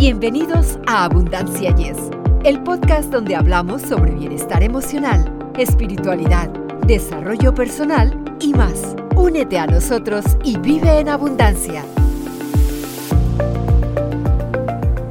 Bienvenidos a Abundancia Yes, el podcast donde hablamos sobre bienestar emocional, espiritualidad, desarrollo personal y más. Únete a nosotros y vive en abundancia.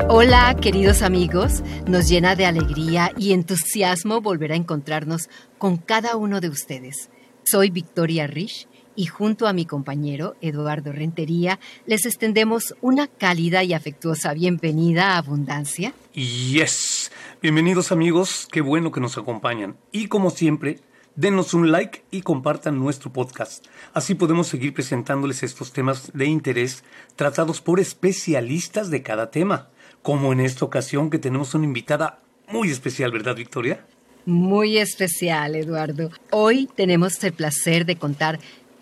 Hola, queridos amigos. Nos llena de alegría y entusiasmo volver a encontrarnos con cada uno de ustedes. Soy Victoria Rich y junto a mi compañero Eduardo Rentería les extendemos una cálida y afectuosa bienvenida a Abundancia. Yes, bienvenidos amigos, qué bueno que nos acompañan. Y como siempre, denos un like y compartan nuestro podcast. Así podemos seguir presentándoles estos temas de interés tratados por especialistas de cada tema, como en esta ocasión que tenemos una invitada muy especial, ¿verdad, Victoria? Muy especial, Eduardo. Hoy tenemos el placer de contar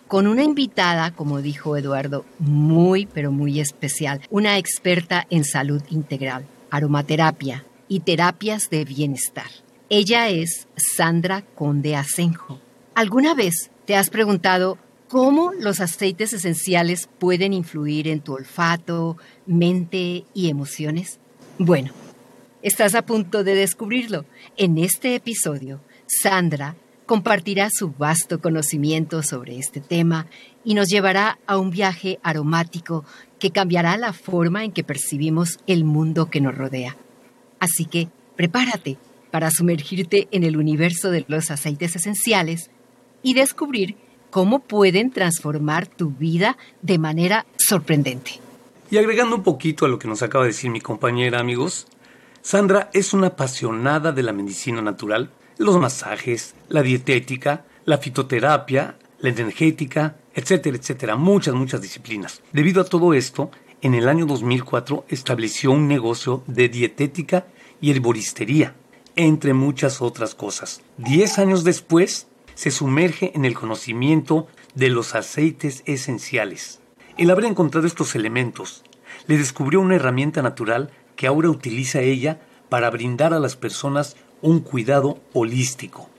con una invitada, como dijo Eduardo, muy, pero muy especial, una experta en salud integral, aromaterapia y terapias de bienestar. Ella es Sandra Conde Asenjo. ¿Alguna vez te has preguntado cómo los aceites esenciales pueden influir en tu olfato, mente y emociones? Bueno, estás a punto de descubrirlo. En este episodio, Sandra compartirá su vasto conocimiento sobre este tema y nos llevará a un viaje aromático que cambiará la forma en que percibimos el mundo que nos rodea. Así que prepárate para sumergirte en el universo de los aceites esenciales y descubrir cómo pueden transformar tu vida de manera sorprendente. Y agregando un poquito a lo que nos acaba de decir mi compañera, amigos, Sandra es una apasionada de la medicina natural los masajes, la dietética, la fitoterapia, la energética, etcétera, etcétera, muchas, muchas disciplinas. Debido a todo esto, en el año 2004 estableció un negocio de dietética y herboristería, entre muchas otras cosas. Diez años después, se sumerge en el conocimiento de los aceites esenciales. El haber encontrado estos elementos le descubrió una herramienta natural que ahora utiliza ella para brindar a las personas un cuidado holístico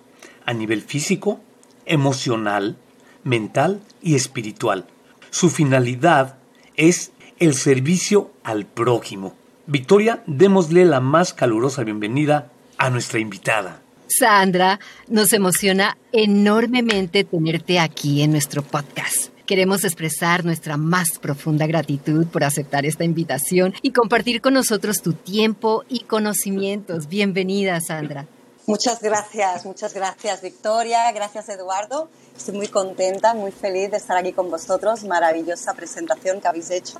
a nivel físico, emocional, mental y espiritual. Su finalidad es el servicio al prójimo. Victoria, démosle la más calurosa bienvenida a nuestra invitada. Sandra, nos emociona enormemente tenerte aquí en nuestro podcast. Queremos expresar nuestra más profunda gratitud por aceptar esta invitación y compartir con nosotros tu tiempo y conocimientos. Bienvenida, Sandra. Muchas gracias, muchas gracias Victoria, gracias Eduardo. Estoy muy contenta, muy feliz de estar aquí con vosotros. Maravillosa presentación que habéis hecho.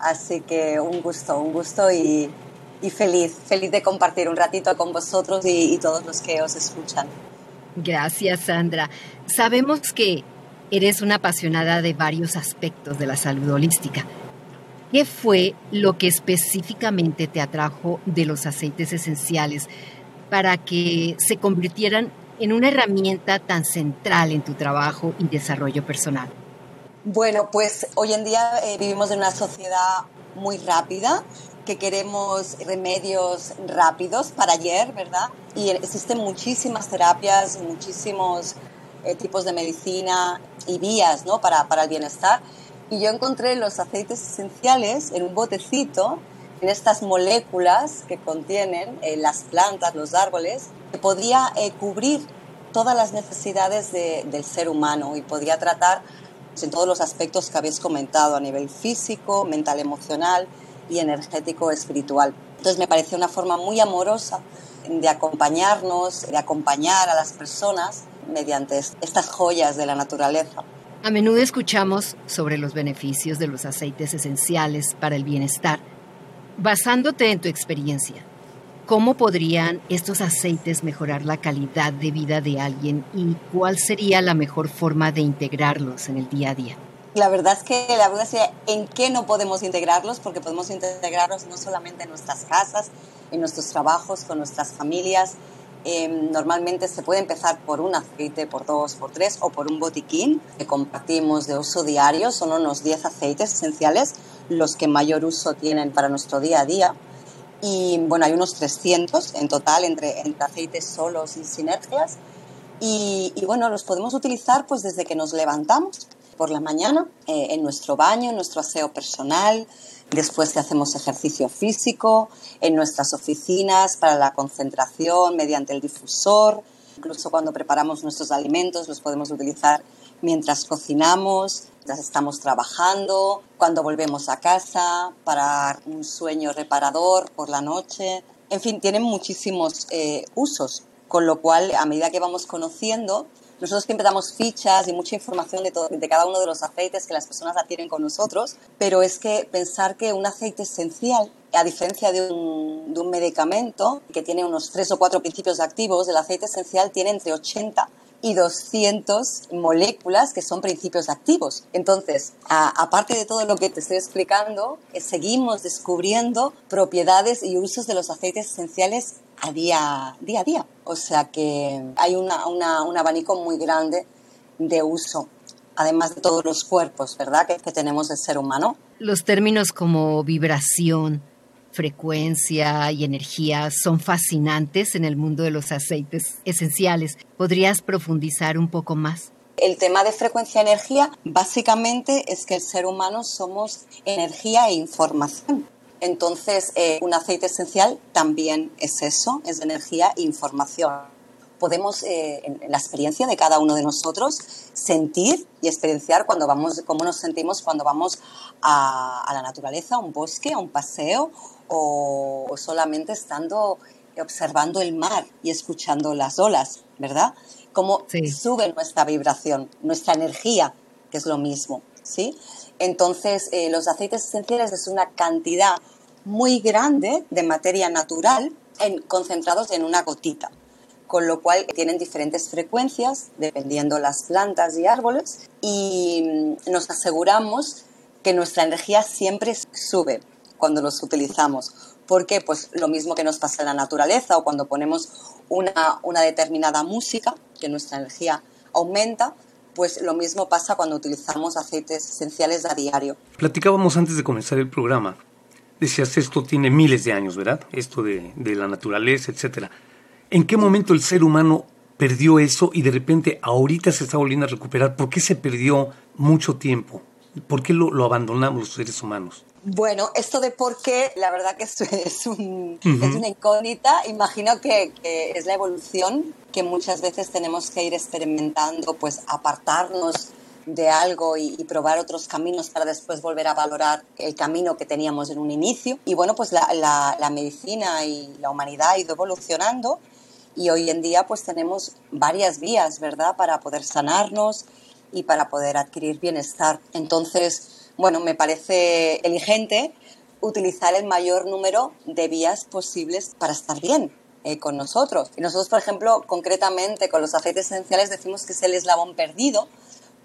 Así que un gusto, un gusto y, feliz, feliz de compartir un ratito con vosotros y todos los que os escuchan. Gracias Sandra. Sabemos que Eres una apasionada de varios aspectos de la salud holística. ¿Qué fue lo que específicamente te atrajo de los aceites esenciales para que se convirtieran en una herramienta tan central en tu trabajo y desarrollo personal? Bueno, pues hoy en día eh, vivimos en una sociedad muy rápida, que queremos remedios rápidos para ayer, ¿verdad? Y existen muchísimas terapias, muchísimos eh, tipos de medicina y vías ¿no? para, para el bienestar. Y yo encontré los aceites esenciales en un botecito, en estas moléculas que contienen eh, las plantas, los árboles, que podía eh, cubrir todas las necesidades del ser humano y podía tratar pues, en todos los aspectos que habéis comentado a nivel físico, mental, emocional y energético espiritual. Entonces me pareció una forma muy amorosa de acompañarnos, de acompañar a las personas mediante estas joyas de la naturaleza. A menudo escuchamos sobre los beneficios de los aceites esenciales para el bienestar. Basándote en tu experiencia, ¿cómo podrían estos aceites mejorar la calidad de vida de alguien y cuál sería la mejor forma de integrarlos en el día a día? La verdad es que la duda es en qué no podemos integrarlos, porque podemos integrarlos no solamente en nuestras casas, en nuestros trabajos, con nuestras familias, Em, normalmente se puede empezar por un aceite, por dos, por tres o por un botiquín que compartimos de uso diario. Son unos 10 aceites esenciales los que mayor uso tienen para nuestro día a día. Y bueno, hay unos 300 en total entre, entre aceites solos y sinergias. Y, y, bueno, los podemos utilizar pues desde que nos levantamos por la mañana, eh, en nuestro baño, en nuestro aseo personal, después que hacemos ejercicio físico, en nuestras oficinas para la concentración mediante el difusor, incluso cuando preparamos nuestros alimentos los podemos utilizar mientras cocinamos, mientras estamos trabajando, cuando volvemos a casa, para un sueño reparador por la noche. En fin, tienen muchísimos eh, usos, con lo cual a medida que vamos conociendo, nosotros siempre damos fichas y mucha información de, de cada uno de los aceites que las personas adquieren con nosotros, pero es que pensar que un aceite esencial, a diferencia de un, de un medicamento que tiene unos tres o cuatro principios activos, el aceite esencial tiene entre 80 y 200 moléculas que son principios activos. Entonces, aparte de todo lo que te estoy explicando, eh, seguimos descubriendo propiedades y usos de los aceites esenciales a día, día a día. O sea que hay una, un abanico muy grande de uso, además de todos los cuerpos, ¿verdad?, que, que tenemos el ser humano. Los términos como vibración, frecuencia y energía son fascinantes en el mundo de los aceites esenciales. ¿Podrías profundizar un poco más? El tema de frecuencia-energía básicamente es que el ser humano somos energía e información. Entonces, eh, un aceite esencial también es eso, es energía e información. Podemos, eh, en la experiencia de cada uno de nosotros, sentir y experienciar cuando vamos, cómo nos sentimos cuando vamos a, la naturaleza, a un bosque, a un paseo o, solamente estando observando el mar y escuchando las olas, ¿verdad? Cómo sube nuestra vibración, nuestra energía, que es lo mismo, ¿sí? Entonces, eh, los aceites esenciales es una cantidad muy grande de materia natural concentrados en una gotita, con lo cual tienen diferentes frecuencias dependiendo las plantas y árboles y mm, nos aseguramos que nuestra energía siempre sube cuando los utilizamos. ¿Por qué? Pues lo mismo que nos pasa en la naturaleza o cuando ponemos una, una determinada música, que nuestra energía aumenta, pues lo mismo pasa cuando utilizamos aceites esenciales a diario. Platicábamos antes de comenzar el programa decías, esto tiene miles de años, ¿verdad? Esto de, la naturaleza, etcétera. ¿En qué momento el ser humano perdió eso y de repente ahorita se está volviendo a recuperar? ¿Por qué se perdió mucho tiempo? ¿Por qué lo, abandonamos los seres humanos? Bueno, esto de por qué, la verdad que es, es, un, es una incógnita. Imagino que, que, es la evolución que muchas veces tenemos que ir experimentando, pues apartarnos de algo y, probar otros caminos para después volver a valorar el camino que teníamos en un inicio. Y bueno, pues la, medicina y la humanidad ha ido evolucionando y hoy en día pues tenemos varias vías, ¿verdad?, para poder sanarnos y para poder adquirir bienestar. Entonces, bueno, me parece inteligente utilizar el mayor número de vías posibles para estar bien. Eh, con nosotros. Y nosotros, por ejemplo, concretamente con los aceites esenciales decimos que es el eslabón perdido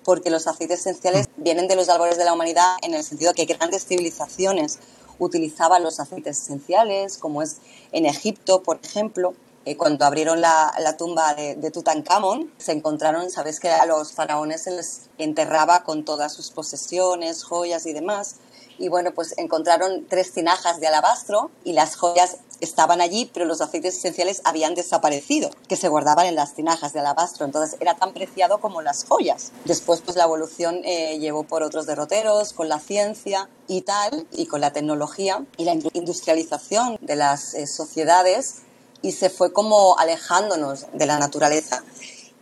porque los aceites esenciales vienen de los árboles de la humanidad en el sentido que grandes civilizaciones utilizaban los aceites esenciales, como es en Egipto, por ejemplo. Eh, cuando abrieron la, tumba de, de, Tutankamón, se encontraron, sabes que a los faraones se les enterraba con todas sus posesiones, joyas y demás. Y bueno, pues encontraron tres tinajas de alabastro y las joyas estaban allí, pero los aceites esenciales habían desaparecido, que se guardaban en las tinajas de alabastro. Entonces era tan preciado como las joyas. Después, pues la evolución eh, llevó por otros derroteros, con la ciencia y tal, y con la tecnología y la industrialización de las eh, sociedades, y se fue como alejándonos de la naturaleza.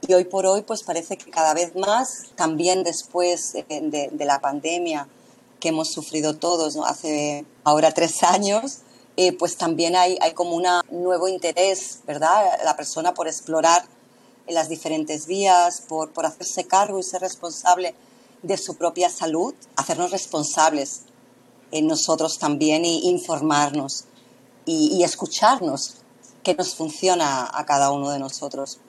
Y hoy por hoy, pues parece que cada vez más, también después eh, de, de la pandemia que hemos sufrido todos hace ahora tres años, eh, pues también hay, hay como un nuevo interés, ¿verdad? La persona por explorar las diferentes vías, por, por hacerse cargo y ser responsable de su propia salud, hacernos responsables en nosotros también y informarnos y, y escucharnos qué nos funciona a cada uno de nosotros.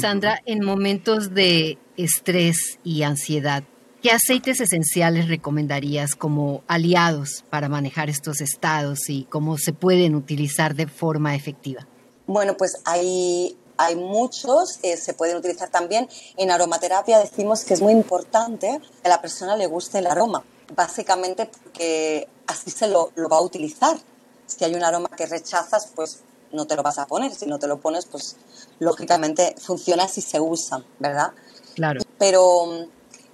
Sandra, en momentos de estrés y ansiedad, ¿Qué aceites esenciales recomendarías como aliados para manejar estos estados y cómo se pueden utilizar de forma efectiva? Bueno, pues hay, hay muchos, eh, se pueden utilizar también. En aromaterapia decimos que es muy importante que a la persona le guste el aroma, básicamente porque así se lo, lo va a utilizar. Si hay un aroma que rechazas, pues no te lo vas a poner. Si no te lo pones, pues lógicamente funciona si se usa, ¿verdad? Claro. Pero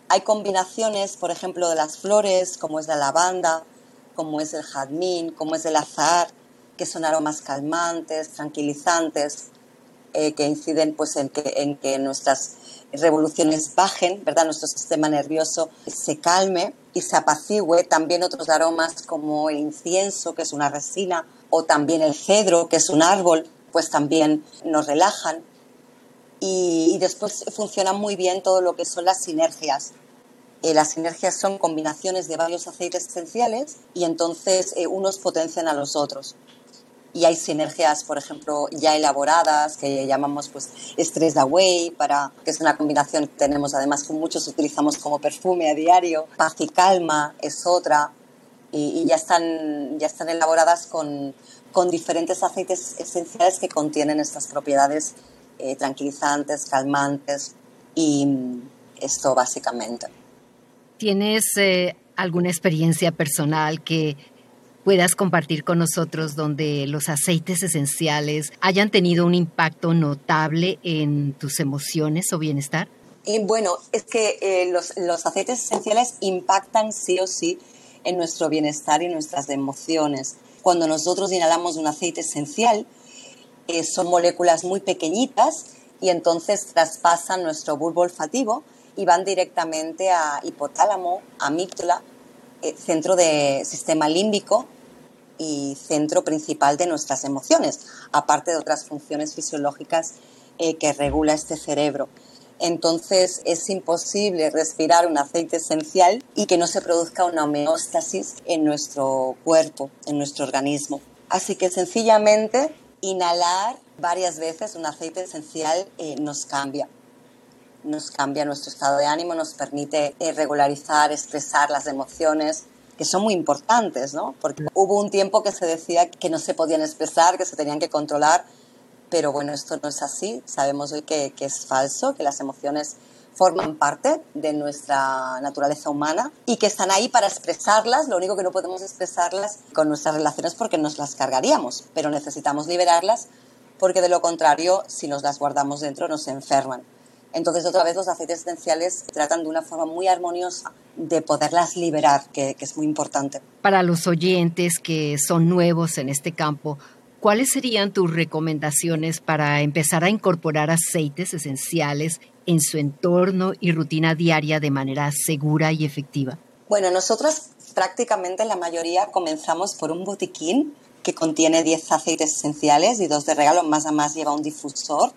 Hay combinaciones, por ejemplo, de las flores, como es la lavanda, como es el jazmín, como es el azahar, que son aromas calmantes, tranquilizantes, eh, que inciden pues, en, que, nuestras revoluciones bajen, ¿verdad? nuestro sistema nervioso se calme y se apacigüe. También otros aromas como el incienso, que es una resina, o también el cedro, que es un árbol, pues también nos relajan. Y, después funciona muy bien todo lo que son las sinergias. Eh, las sinergias son combinaciones de varios aceites esenciales y entonces eh, unos potencian a los otros y hay sinergias, por ejemplo, ya elaboradas que llamamos pues Stress Away, para, que es una combinación que tenemos además con muchos utilizamos como perfume a diario. Paz y Calma es otra y, ya, están, ya están elaboradas con, con, diferentes aceites esenciales que contienen estas propiedades eh, tranquilizantes, calmantes y esto básicamente. ¿Tienes eh, alguna experiencia personal que puedas compartir con nosotros donde los aceites esenciales hayan tenido un impacto notable en tus emociones o bienestar? Y bueno, es que eh, los, los, aceites esenciales impactan sí o sí en nuestro bienestar y nuestras emociones. Cuando nosotros inhalamos un aceite esencial, eh, son moléculas muy pequeñitas y entonces traspasan nuestro bulbo olfativo y van directamente a hipotálamo, amígdala, eh, centro de sistema límbico y centro principal de nuestras emociones, aparte de otras funciones fisiológicas eh, que regula este cerebro. Entonces es imposible respirar un aceite esencial y que no se produzca una homeostasis en nuestro cuerpo, en nuestro organismo. Así que sencillamente inhalar varias veces un aceite esencial eh, nos cambia. Nos cambia nuestro estado de ánimo, nos permite eh, regularizar, expresar las emociones, que son muy importantes, ¿no? Porque hubo un tiempo que se decía que no se podían expresar, que se tenían que controlar, pero bueno, esto no es así. Sabemos hoy que, que es falso, que las emociones forman parte de nuestra naturaleza humana y que están ahí para expresarlas. Lo único que no podemos expresarlas con nuestras relaciones porque nos las cargaríamos, pero necesitamos liberarlas porque de lo contrario, si nos las guardamos dentro, nos enferman. Entonces, otra vez, los aceites esenciales tratan de una forma muy armoniosa de poderlas liberar, que, es muy importante. Para los oyentes que son nuevos en este campo, ¿cuáles serían tus recomendaciones para empezar a incorporar aceites esenciales en su entorno y rutina diaria de manera segura y efectiva? Bueno, nosotros prácticamente la mayoría comenzamos por un botiquín que contiene 10 aceites esenciales y dos de regalo, más a más lleva un difusor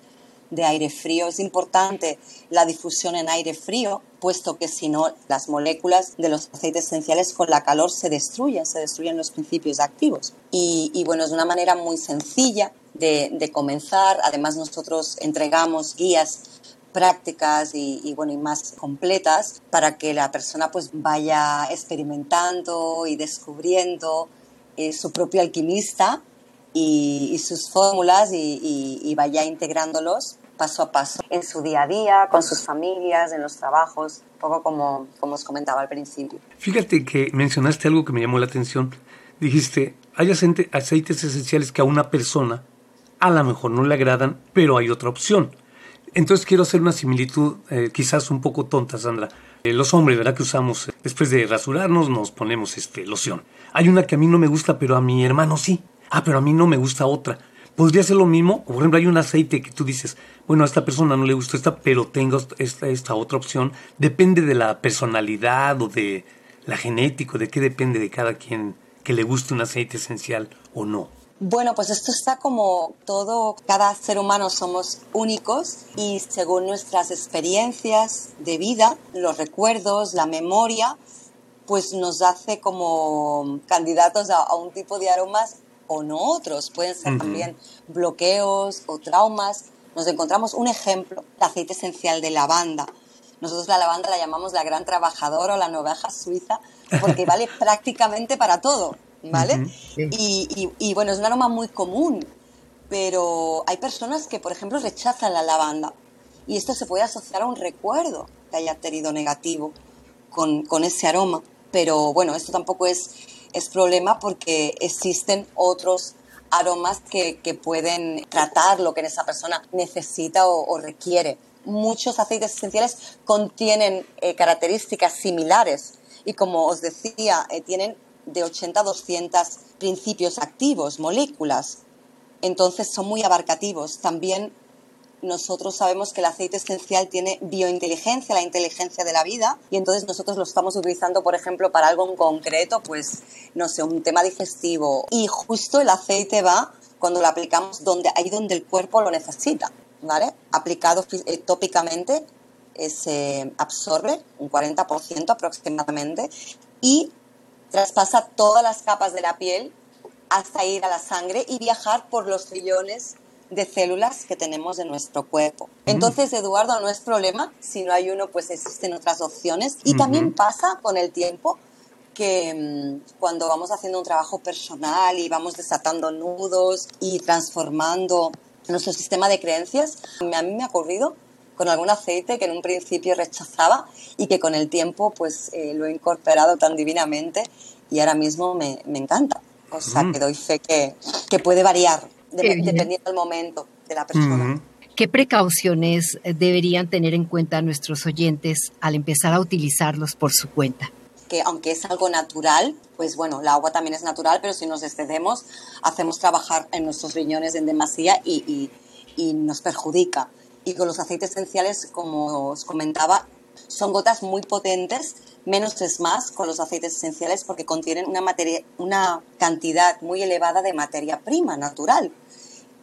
de aire frío. Es importante la difusión en aire frío, puesto que si no, las moléculas de los aceites esenciales con la calor se destruyen, se destruyen los principios activos. Y, bueno, es una manera muy sencilla de, comenzar. Además, nosotros entregamos guías prácticas y, bueno y más completas para que la persona pues vaya experimentando y descubriendo eh, su propio alquimista y, sus fórmulas y, vaya integrándolos paso a paso en su día a día, con sus familias, en los trabajos, poco como, como os comentaba al principio. Fíjate que mencionaste algo que me llamó la atención. Dijiste, hay aceites esenciales que a una persona a lo mejor no le agradan, pero hay otra opción. Entonces quiero hacer una similitud eh, quizás un poco tonta, Sandra. Eh, los hombres, ¿verdad? Que usamos, después de rasurarnos, nos ponemos este, loción. Hay una que a mí no me gusta, pero a mi hermano sí ah, pero a mí no me gusta otra. Podría ser lo mismo, por ejemplo, hay un aceite que tú dices, bueno, a esta persona no le gusta esta, pero tengo esta, esta otra opción. Depende de la personalidad o de la genética, de qué depende de cada quien que le guste un aceite esencial o no. Bueno, pues esto está como todo, cada ser humano somos únicos y según nuestras experiencias de vida, los recuerdos, la memoria, pues nos hace como candidatos a, a un tipo de aromas o no otros. Pueden ser también bloqueos o traumas. Nos encontramos un ejemplo, el aceite esencial de lavanda. Nosotros la lavanda la llamamos la gran trabajadora o la noveja suiza porque vale prácticamente para todo, ¿vale? y, y, bueno, es un aroma muy común, pero hay personas que, por ejemplo, rechazan la lavanda y esto se puede asociar a un recuerdo que haya tenido negativo con, con ese aroma. Pero bueno, esto tampoco es es problema porque existen otros aromas que, pueden tratar lo que esa persona necesita o, requiere. muchos aceites esenciales contienen eh, características similares y como os decía, eh, tienen de 80 a 200 principios activos, moléculas. Entonces son muy abarcativos. También nosotros sabemos que el aceite esencial tiene biointeligencia, la inteligencia de la vida, y entonces nosotros lo estamos utilizando, por ejemplo, para algo en concreto, pues, no sé, un tema digestivo. Y justo el aceite va cuando lo aplicamos donde, ahí donde el cuerpo lo necesita, ¿vale? Aplicado eh, tópicamente se absorbe un 40% aproximadamente y traspasa todas las capas de la piel hasta ir a la sangre y viajar por los trillones de células que tenemos en nuestro cuerpo. Entonces, Eduardo, no es problema. Si no hay uno, pues existen otras opciones. Y también pasa con el tiempo que mm, cuando vamos haciendo un trabajo personal y vamos desatando nudos y transformando nuestro sistema de creencias, a mí me ha ocurrido con algún aceite que en un principio rechazaba y que con el tiempo pues eh, lo he incorporado tan divinamente y ahora mismo me, me encanta. O sea, mm. que doy fe que, que puede variar dependiendo del momento de la persona. ¿Qué precauciones deberían tener en cuenta nuestros oyentes al empezar a utilizarlos por su cuenta? que aunque es algo natural, pues bueno, el agua también es natural, pero si nos excedemos, hacemos trabajar en nuestros riñones en demasía y, y, y nos perjudica. Y con los aceites esenciales, como os comentaba, son gotas muy potentes, menos es más con los aceites esenciales porque contienen una, materia, una cantidad muy elevada de materia prima natural.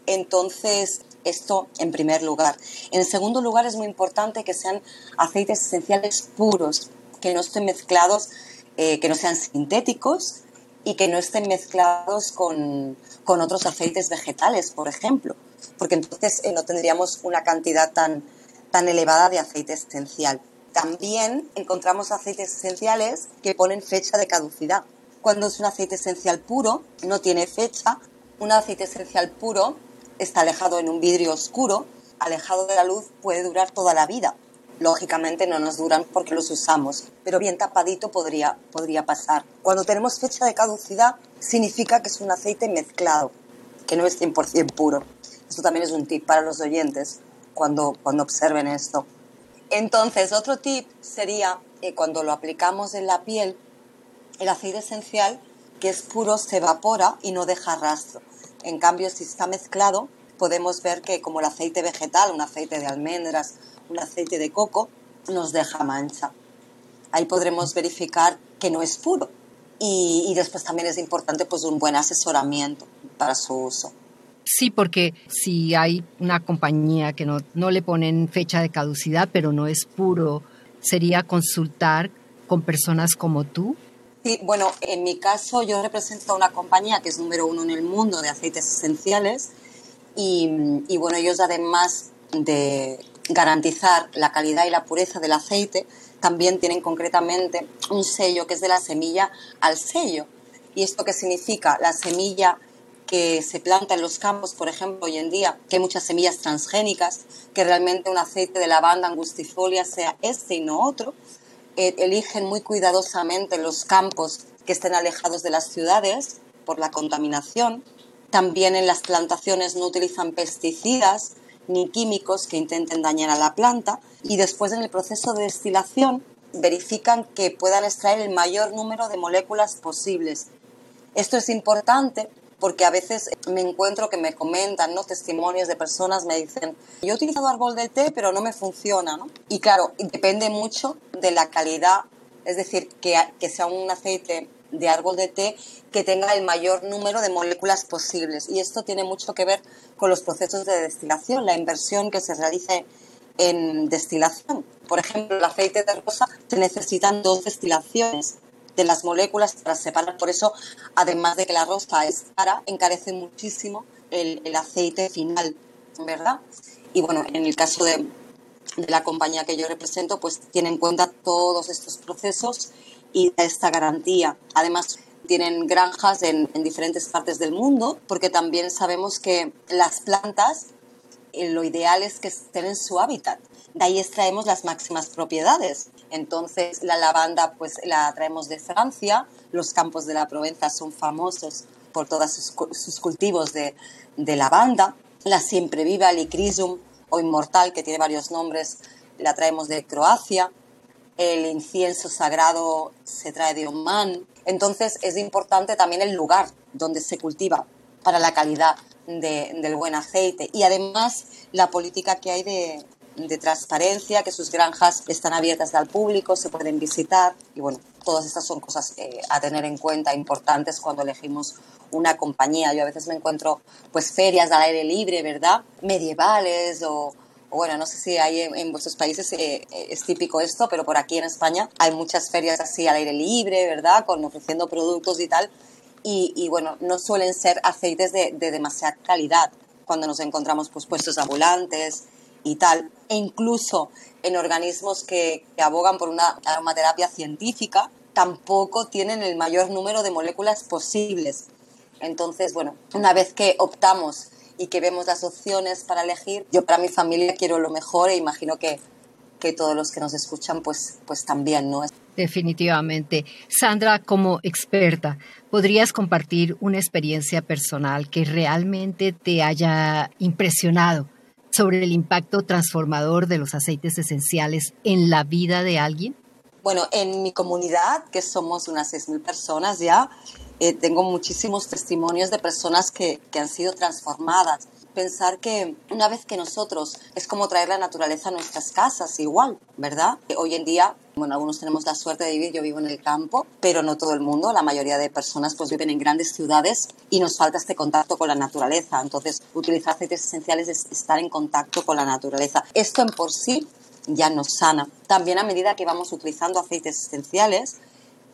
Entonces, esto en primer lugar. En segundo lugar, es muy importante que sean aceites esenciales puros, que no estén mezclados, eh, que no sean sintéticos y que no estén mezclados con, con otros aceites vegetales, por ejemplo porque entonces eh, no tendríamos una cantidad tan, tan elevada de aceite esencial. También encontramos aceites esenciales que ponen fecha de caducidad. Cuando es un aceite esencial puro, no tiene fecha. Un aceite esencial puro está alejado en un vidrio oscuro, alejado de la luz, puede durar toda la vida. Lógicamente no nos duran porque los usamos, pero bien tapadito podría, podría pasar. Cuando tenemos fecha de caducidad, significa que es un aceite mezclado, que no es 100% puro. Esto también es un tip para los oyentes cuando, cuando observen esto. Entonces, otro tip sería que cuando lo aplicamos en la piel, el aceite esencial, que es puro, se evapora y no deja rastro. En cambio, si está mezclado, podemos ver que como el aceite vegetal, un aceite de almendras, un aceite de coco, nos deja mancha. Ahí podremos verificar que no es puro. Y, y después también es importante pues, un buen asesoramiento para su uso. Sí, porque si hay una compañía que no, no le ponen fecha de caducidad, pero no es puro, sería consultar con personas como tú. Sí, bueno, en mi caso yo represento a una compañía que es número uno en el mundo de aceites esenciales y, y bueno, ellos además de garantizar la calidad y la pureza del aceite, también tienen concretamente un sello que es de la semilla al sello. ¿Y esto qué significa? La semilla que se planta en los campos, por ejemplo, hoy en día, que hay muchas semillas transgénicas, que realmente un aceite de lavanda angustifolia sea este y no otro. Eh, eligen muy cuidadosamente los campos que estén alejados de las ciudades por la contaminación. También en las plantaciones no utilizan pesticidas ni químicos que intenten dañar a la planta y después en el proceso de destilación verifican que puedan extraer el mayor número de moléculas posibles. Esto es importante porque a veces me encuentro que me comentan, ¿no? Testimonios de personas me dicen, yo he utilizado árbol de té, pero no me funciona. Y claro, depende mucho de la calidad, es decir, que, que sea un aceite de árbol de té que tenga el mayor número de moléculas posibles. Y esto tiene mucho que ver con los procesos de destilación, la inversión que se realice en destilación. Por ejemplo, el aceite de rosa se necesitan dos destilaciones de las moléculas para separar. Por eso, además de que la rosa es cara, encarece muchísimo el, aceite final, ¿verdad? Y bueno, en el caso de, la compañía que yo represento, pues tiene en cuenta todos estos procesos y esta garantía. Además, tienen granjas en, en, diferentes partes del mundo, porque también sabemos que las plantas, eh, lo ideal es que estén en su hábitat. De ahí extraemos las máximas propiedades. Entonces, la lavanda pues la traemos de Francia, los campos de la Provenza son famosos por todos sus, cultivos de, lavanda, la siempre viva, Licrysum o inmortal, que tiene varios nombres, la traemos de Croacia. El incienso sagrado se trae de Oman. Entonces es importante también el lugar donde se cultiva para la calidad del buen aceite y además la política que hay de, de transparencia, que sus granjas están abiertas al público, se pueden visitar y bueno, todas estas son cosas eh, a tener en cuenta importantes cuando elegimos una compañía. Yo a veces me encuentro pues ferias al aire libre, ¿verdad? Medievales o, bueno, no sé si hay en, vuestros países eh, es típico esto, pero por aquí en España hay muchas ferias así al aire libre, ¿verdad? Con ofreciendo productos y tal. Y, bueno, no suelen ser aceites de, de demasiada calidad cuando nos encontramos pues puestos ambulantes y tal, e incluso en organismos que, abogan por una aromaterapia científica, tampoco tienen el mayor número de moléculas posibles. Entonces, bueno, una vez que optamos y que vemos las opciones para elegir, yo para mi familia quiero lo mejor e imagino que, que todos los que nos escuchan pues, pues también, ¿no? Definitivamente. Sandra, como experta, ¿podrías compartir una experiencia personal que realmente te haya impresionado sobre el impacto transformador de los aceites esenciales en la vida de alguien? Bueno, en mi comunidad, que somos unas 6.000 personas ya, eh, tengo muchísimos testimonios de personas que, que han sido transformadas pensar que una vez que nosotros es como traer la naturaleza a nuestras casas, igual, ¿verdad? Hoy en día, bueno, algunos tenemos la suerte de vivir, yo vivo en el campo, pero no todo el mundo, la mayoría de personas pues viven en grandes ciudades y nos falta este contacto con la naturaleza. Entonces, utilizar aceites esenciales es estar en contacto con la naturaleza. Esto en por sí ya nos sana. También a medida que vamos utilizando aceites esenciales,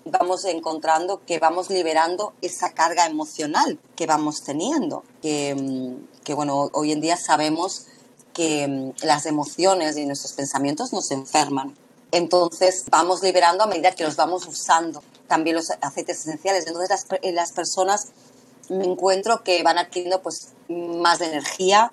vamos encontrando que vamos liberando esa carga emocional que vamos teniendo, que, mm, que bueno, hoy en día sabemos que mm, las emociones y nuestros pensamientos nos enferman. Entonces vamos liberando a medida que los vamos usando también los aceites esenciales. Entonces las, eh, las personas me encuentro que van adquiriendo pues más energía,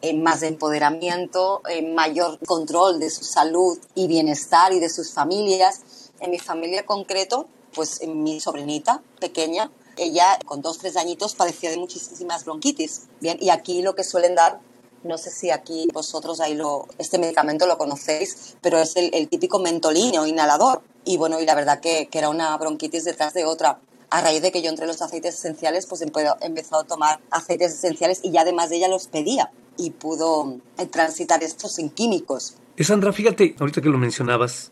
eh, más de empoderamiento, eh, mayor control de su salud y bienestar y de sus familias en mi familia concreto, pues mi sobrinita pequeña, ella con dos, tres añitos padecía de muchísimas bronquitis. Bien, y aquí lo que suelen dar, no sé si aquí vosotros ahí lo, este medicamento lo conocéis, pero es el, típico mentolino inhalador. Y bueno, y la verdad que, que, era una bronquitis detrás de otra. A raíz de que yo entre los aceites esenciales, pues he empezado a tomar aceites esenciales y ya además de ella los pedía y pudo eh, transitar estos sin químicos. Sandra, fíjate, ahorita que lo mencionabas,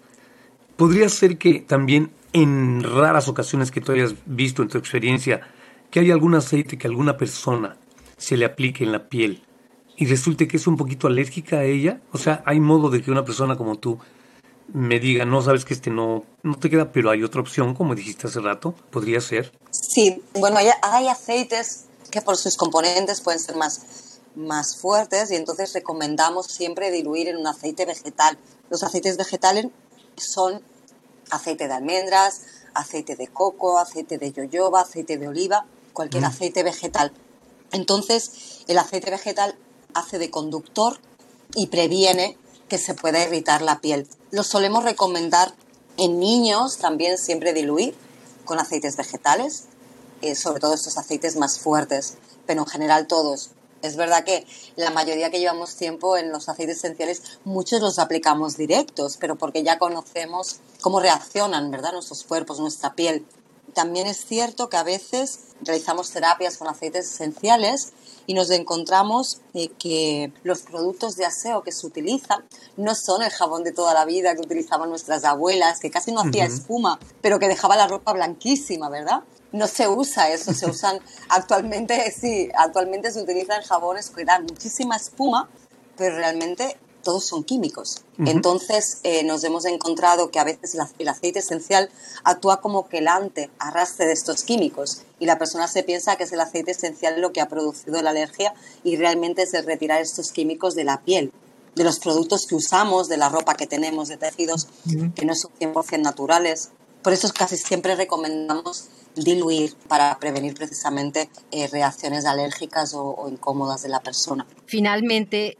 podría ser que también en raras ocasiones que tú hayas visto en tu experiencia que hay algún aceite que alguna persona se le aplique en la piel y resulte que es un poquito alérgica a ella? O sea, ¿hay modo de que una persona como tú me diga, no sabes que este no, no te queda, pero hay otra opción, como dijiste hace rato? ¿Podría ser? Sí, bueno, hay, hay aceites que por sus componentes pueden ser más, más fuertes y entonces recomendamos siempre diluir en un aceite vegetal. Los aceites vegetales son aceite de almendras, aceite de coco, aceite de yoyoba, aceite de oliva, cualquier mm. aceite vegetal. Entonces, el aceite vegetal hace de conductor y previene que se pueda irritar la piel. Lo solemos recomendar en niños también siempre diluir con aceites vegetales, eh, sobre todo estos aceites más fuertes, pero en general todos. Es verdad que la mayoría que llevamos tiempo en los aceites esenciales, muchos los aplicamos directos, pero porque ya conocemos cómo reaccionan, ¿verdad? Nuestros cuerpos, nuestra piel. También es cierto que a veces realizamos terapias con aceites esenciales y nos encontramos eh, que los productos de aseo que se utilizan no son el jabón de toda la vida que utilizaban nuestras abuelas, que casi no hacía espuma, pero que dejaba la ropa blanquísima, ¿verdad? no se usa eso, se usan actualmente, sí, actualmente se utilizan jabones que dan muchísima espuma, pero realmente todos son químicos. Entonces eh, nos hemos encontrado que a veces el aceite esencial actúa como quelante, arrastre de estos químicos y la persona se piensa que es el aceite esencial lo que ha producido la alergia y realmente es el retirar estos químicos de la piel de los productos que usamos, de la ropa que tenemos, de tejidos que no son 100% naturales. Por eso casi siempre recomendamos diluir para prevenir precisamente eh, reacciones alérgicas o, incómodas de la persona. Finalmente,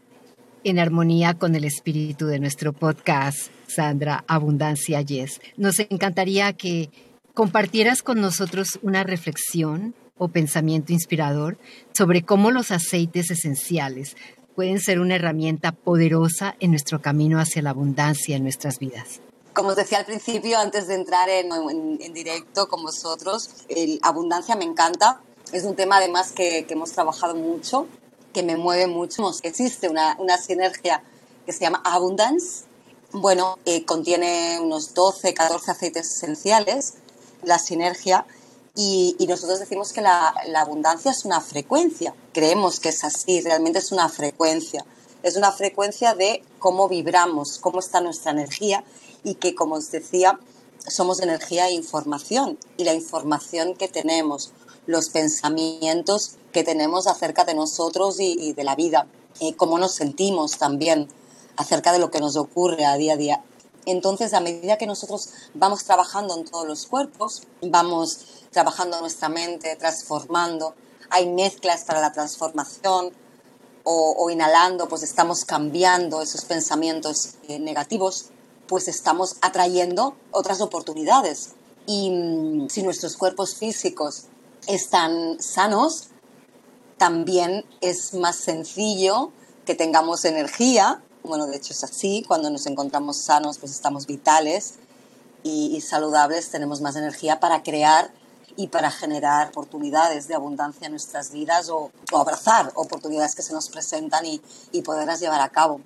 en armonía con el espíritu de nuestro podcast, Sandra Abundancia Yes, nos encantaría que compartieras con nosotros una reflexión o pensamiento inspirador sobre cómo los aceites esenciales pueden ser una herramienta poderosa en nuestro camino hacia la abundancia en nuestras vidas. Como os decía al principio, antes de entrar en, directo con vosotros, el abundancia me encanta. Es un tema además que, hemos trabajado mucho, que me mueve mucho. Existe una, una sinergia que se llama Abundance. Bueno, eh, contiene unos 12, 14 aceites esenciales, la sinergia, y, nosotros decimos que la, abundancia es una frecuencia. Creemos que es así, realmente es una frecuencia. Es una frecuencia de cómo vibramos, cómo está nuestra energía y que, como os decía, somos energía e información. Y la información que tenemos, los pensamientos que tenemos acerca de nosotros y, de la vida, y cómo nos sentimos también acerca de lo que nos ocurre a día a día. Entonces, a medida que nosotros vamos trabajando en todos los cuerpos, vamos trabajando nuestra mente, transformando, hay mezclas para la transformación o, inhalando, pues estamos cambiando esos pensamientos eh, negativos, pues estamos atrayendo otras oportunidades. Y mm, si nuestros cuerpos físicos están sanos, también es más sencillo que tengamos energía bueno, de hecho es así, cuando nos encontramos sanos, pues estamos vitales y, saludables, tenemos más energía para crear y para generar oportunidades de abundancia en nuestras vidas o, abrazar oportunidades que se nos presentan y, y, poderlas llevar a cabo.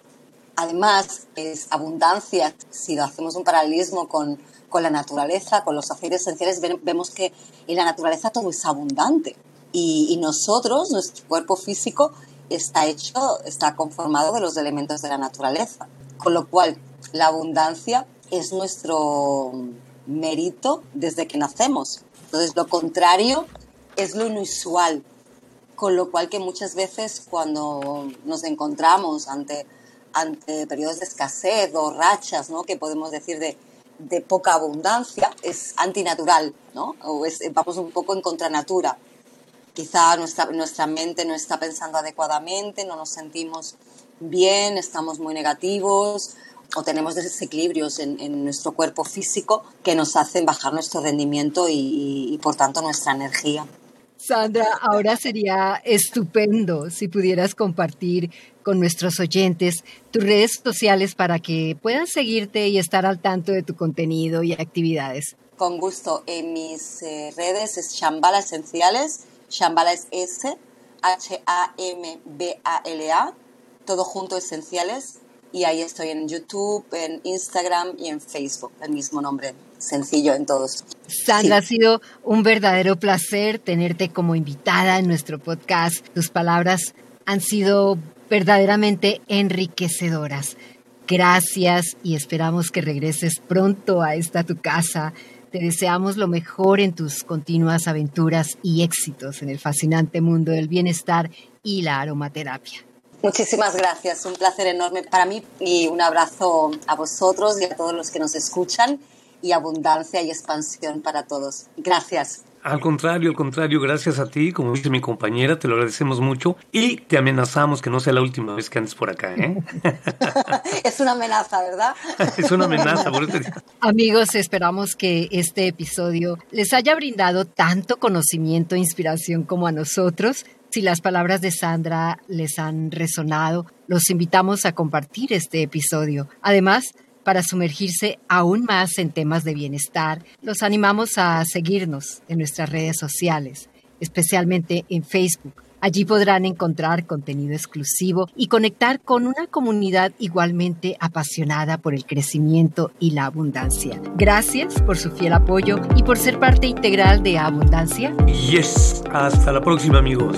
Además, es abundancia, si lo hacemos un paralelismo con, con la naturaleza, con los aceites esenciales, vemos que en la naturaleza todo es abundante. Y, y nosotros, nuestro cuerpo físico, está hecho, está conformado de los elementos de la naturaleza. Con lo cual, la abundancia es nuestro mérito desde que nacemos. Entonces, lo contrario es lo inusual. Con lo cual que muchas veces cuando nos encontramos ante, ante periodos de escasez o rachas, ¿no? que podemos decir de, de poca abundancia, es antinatural, ¿no? o es, vamos un poco en contranatura quizá nuestra, nuestra mente no está pensando adecuadamente, no nos sentimos bien, estamos muy negativos o tenemos desequilibrios en, nuestro cuerpo físico que nos hacen bajar nuestro rendimiento y, por tanto nuestra energía. Sandra, ahora sería estupendo si pudieras compartir con nuestros oyentes tus redes sociales para que puedan seguirte y estar al tanto de tu contenido y actividades. Con gusto. En mis eh, redes es Shambhala Esenciales Shambhala es S, H-A-M-B-A-L-A, todo junto esenciales. Y ahí estoy en YouTube, en Instagram y en Facebook, el mismo nombre, sencillo en todos. Sandra, ha sido un verdadero placer tenerte como invitada en nuestro podcast. Tus palabras han sido verdaderamente enriquecedoras. Gracias y esperamos que regreses pronto a esta tu casa te deseamos lo mejor en tus continuas aventuras y éxitos en el fascinante mundo del bienestar y la aromaterapia. Muchísimas gracias, un placer enorme para mí y un abrazo a vosotros y a todos los que nos escuchan y abundancia y expansión para todos. Gracias. Al contrario, al contrario, gracias a ti, como dice mi compañera, te lo agradecemos mucho y te amenazamos que no sea la última vez que andes por acá. ¿eh? es una amenaza, ¿verdad? es una amenaza, por eso. Amigos, esperamos que este episodio les haya brindado tanto conocimiento e inspiración como a nosotros. Si las palabras de Sandra les han resonado, los invitamos a compartir este episodio. Además, para sumergirse aún más en temas de bienestar, los animamos a seguirnos en nuestras redes sociales, especialmente en Facebook. Allí podrán encontrar contenido exclusivo y conectar con una comunidad igualmente apasionada por el crecimiento y la abundancia. Gracias por su fiel apoyo y por ser parte integral de Abundancia. Yes, hasta la próxima amigos.